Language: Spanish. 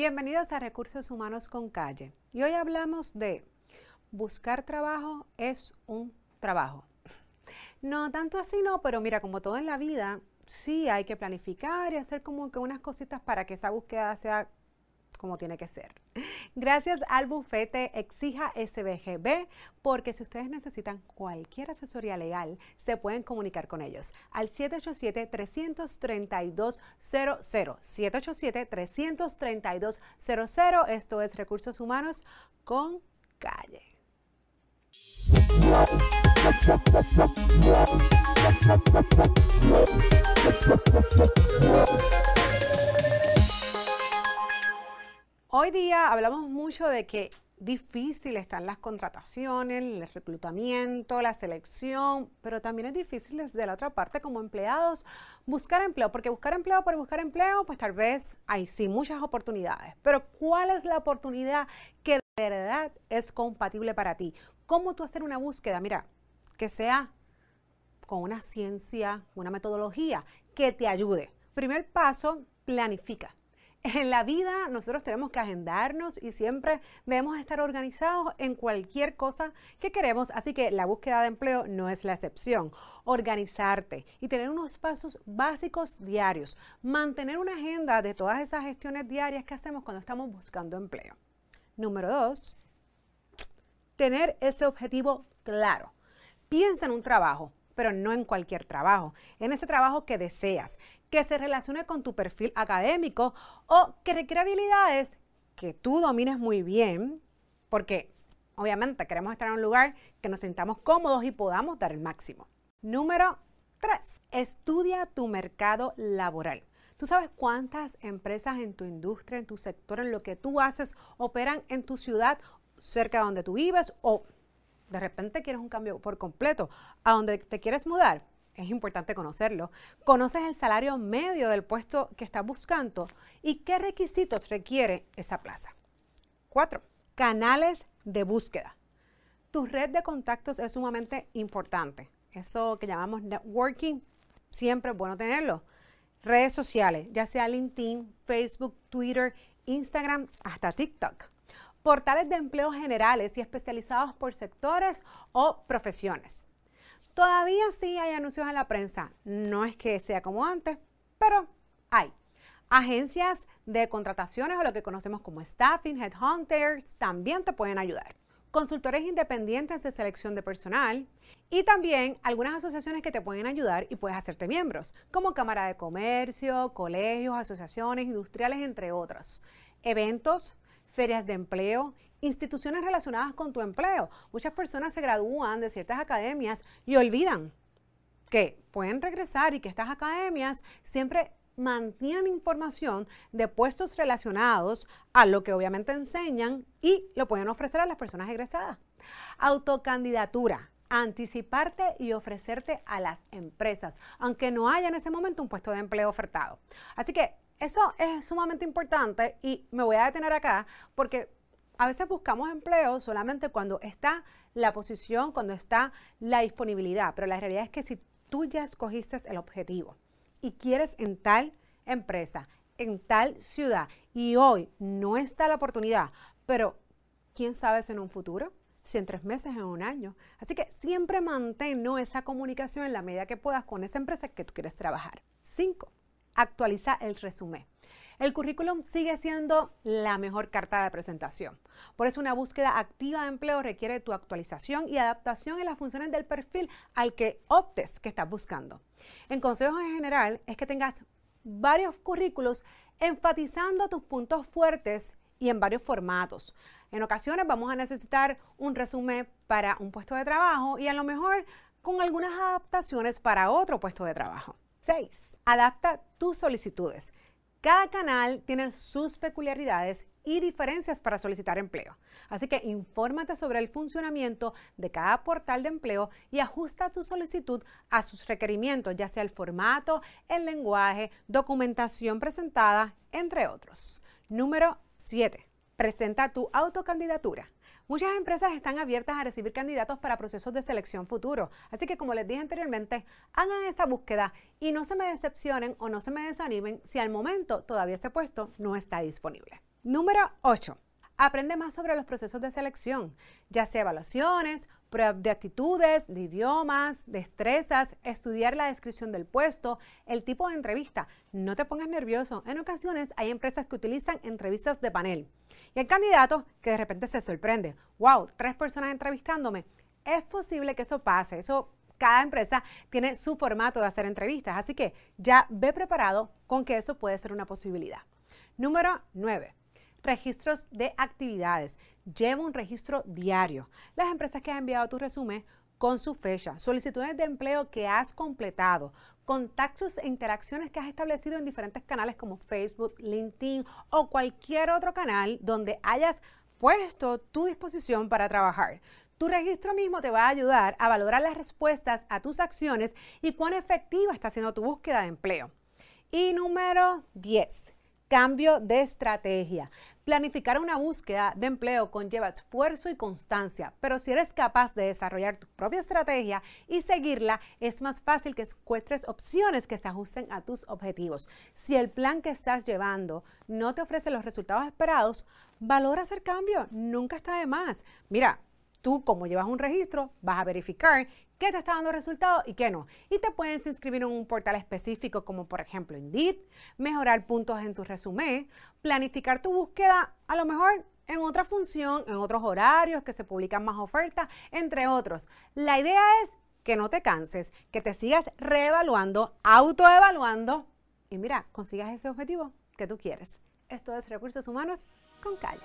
Bienvenidos a Recursos Humanos con Calle. Y hoy hablamos de buscar trabajo es un trabajo. No tanto así, no, pero mira, como todo en la vida, sí hay que planificar y hacer como que unas cositas para que esa búsqueda sea como tiene que ser. Gracias al bufete Exija SBGB, porque si ustedes necesitan cualquier asesoría legal, se pueden comunicar con ellos al 787-332-00. 787-332-00. Esto es Recursos Humanos con Calle. Hoy día hablamos mucho de que difícil están las contrataciones, el reclutamiento, la selección, pero también es difícil desde la otra parte como empleados buscar empleo, porque buscar empleo por buscar empleo, pues tal vez hay sí muchas oportunidades, pero ¿cuál es la oportunidad que de verdad es compatible para ti? ¿Cómo tú hacer una búsqueda? Mira, que sea con una ciencia, una metodología que te ayude. Primer paso, planifica. En la vida nosotros tenemos que agendarnos y siempre debemos estar organizados en cualquier cosa que queremos, así que la búsqueda de empleo no es la excepción. Organizarte y tener unos pasos básicos diarios, mantener una agenda de todas esas gestiones diarias que hacemos cuando estamos buscando empleo. Número dos, tener ese objetivo claro. Piensa en un trabajo, pero no en cualquier trabajo, en ese trabajo que deseas, que se relacione con tu perfil académico o que requiere habilidades que tú domines muy bien, porque obviamente queremos estar en un lugar que nos sintamos cómodos y podamos dar el máximo. Número 3. Estudia tu mercado laboral. ¿Tú sabes cuántas empresas en tu industria, en tu sector, en lo que tú haces, operan en tu ciudad, cerca de donde tú vives o de repente quieres un cambio por completo a donde te quieres mudar? Es importante conocerlo. Conoces el salario medio del puesto que estás buscando y qué requisitos requiere esa plaza. Cuatro, canales de búsqueda. Tu red de contactos es sumamente importante. Eso que llamamos networking, siempre es bueno tenerlo. Redes sociales, ya sea LinkedIn, Facebook, Twitter, Instagram, hasta TikTok. Portales de empleo generales y especializados por sectores o profesiones Todavía sí hay anuncios en la prensa. No es que sea como antes, pero hay. Agencias de contrataciones o lo que conocemos como staffing, headhunters, también te pueden ayudar. Consultores independientes de selección de personal y también algunas asociaciones que te pueden ayudar y puedes hacerte miembros, como Cámara de Comercio, colegios, asociaciones industriales, entre otros. Eventos, ferias de empleo instituciones relacionadas con tu empleo. Muchas personas se gradúan de ciertas academias y olvidan que pueden regresar y que estas academias siempre mantienen información de puestos relacionados a lo que obviamente enseñan y lo pueden ofrecer a las personas egresadas. Autocandidatura, anticiparte y ofrecerte a las empresas, aunque no haya en ese momento un puesto de empleo ofertado. Así que eso es sumamente importante y me voy a detener acá porque a veces buscamos empleo solamente cuando está la posición, cuando está la disponibilidad, pero la realidad es que si tú ya escogiste el objetivo y quieres en tal empresa, en tal ciudad, y hoy no está la oportunidad, pero quién sabe si en un futuro, si en tres meses, en un año. Así que siempre mantén esa comunicación en la medida que puedas con esa empresa que tú quieres trabajar. Cinco, actualiza el resumen. El currículum sigue siendo la mejor carta de presentación. Por eso una búsqueda activa de empleo requiere tu actualización y adaptación en las funciones del perfil al que optes que estás buscando. En consejos en general es que tengas varios currículos enfatizando tus puntos fuertes y en varios formatos. En ocasiones vamos a necesitar un resumen para un puesto de trabajo y a lo mejor con algunas adaptaciones para otro puesto de trabajo. 6. Adapta tus solicitudes. Cada canal tiene sus peculiaridades y diferencias para solicitar empleo. Así que infórmate sobre el funcionamiento de cada portal de empleo y ajusta tu solicitud a sus requerimientos, ya sea el formato, el lenguaje, documentación presentada, entre otros. Número 7. Presenta tu autocandidatura. Muchas empresas están abiertas a recibir candidatos para procesos de selección futuro, así que como les dije anteriormente, hagan esa búsqueda y no se me decepcionen o no se me desanimen si al momento todavía este puesto no está disponible. Número 8. Aprende más sobre los procesos de selección, ya sea evaluaciones, pruebas de actitudes, de idiomas, destrezas, estudiar la descripción del puesto, el tipo de entrevista. No te pongas nervioso. En ocasiones hay empresas que utilizan entrevistas de panel. Y hay candidatos que de repente se sorprende. ¡Wow! Tres personas entrevistándome. Es posible que eso pase. Eso cada empresa tiene su formato de hacer entrevistas, así que ya ve preparado con que eso puede ser una posibilidad. Número 9 registros de actividades. Lleva un registro diario. Las empresas que han enviado tu resumen con su fecha, solicitudes de empleo que has completado, contactos e interacciones que has establecido en diferentes canales como Facebook, LinkedIn o cualquier otro canal donde hayas puesto tu disposición para trabajar. Tu registro mismo te va a ayudar a valorar las respuestas a tus acciones y cuán efectiva está siendo tu búsqueda de empleo. Y número 10 cambio de estrategia. Planificar una búsqueda de empleo conlleva esfuerzo y constancia, pero si eres capaz de desarrollar tu propia estrategia y seguirla, es más fácil que encuentres opciones que se ajusten a tus objetivos. Si el plan que estás llevando no te ofrece los resultados esperados, valora hacer cambio, nunca está de más. Mira, tú como llevas un registro, vas a verificar qué te está dando resultados y qué no. Y te puedes inscribir en un portal específico como por ejemplo Indeed, mejorar puntos en tu resumen, planificar tu búsqueda a lo mejor en otra función, en otros horarios, que se publican más ofertas, entre otros. La idea es que no te canses, que te sigas reevaluando, autoevaluando y mira, consigas ese objetivo que tú quieres. Esto es Recursos Humanos con Calle.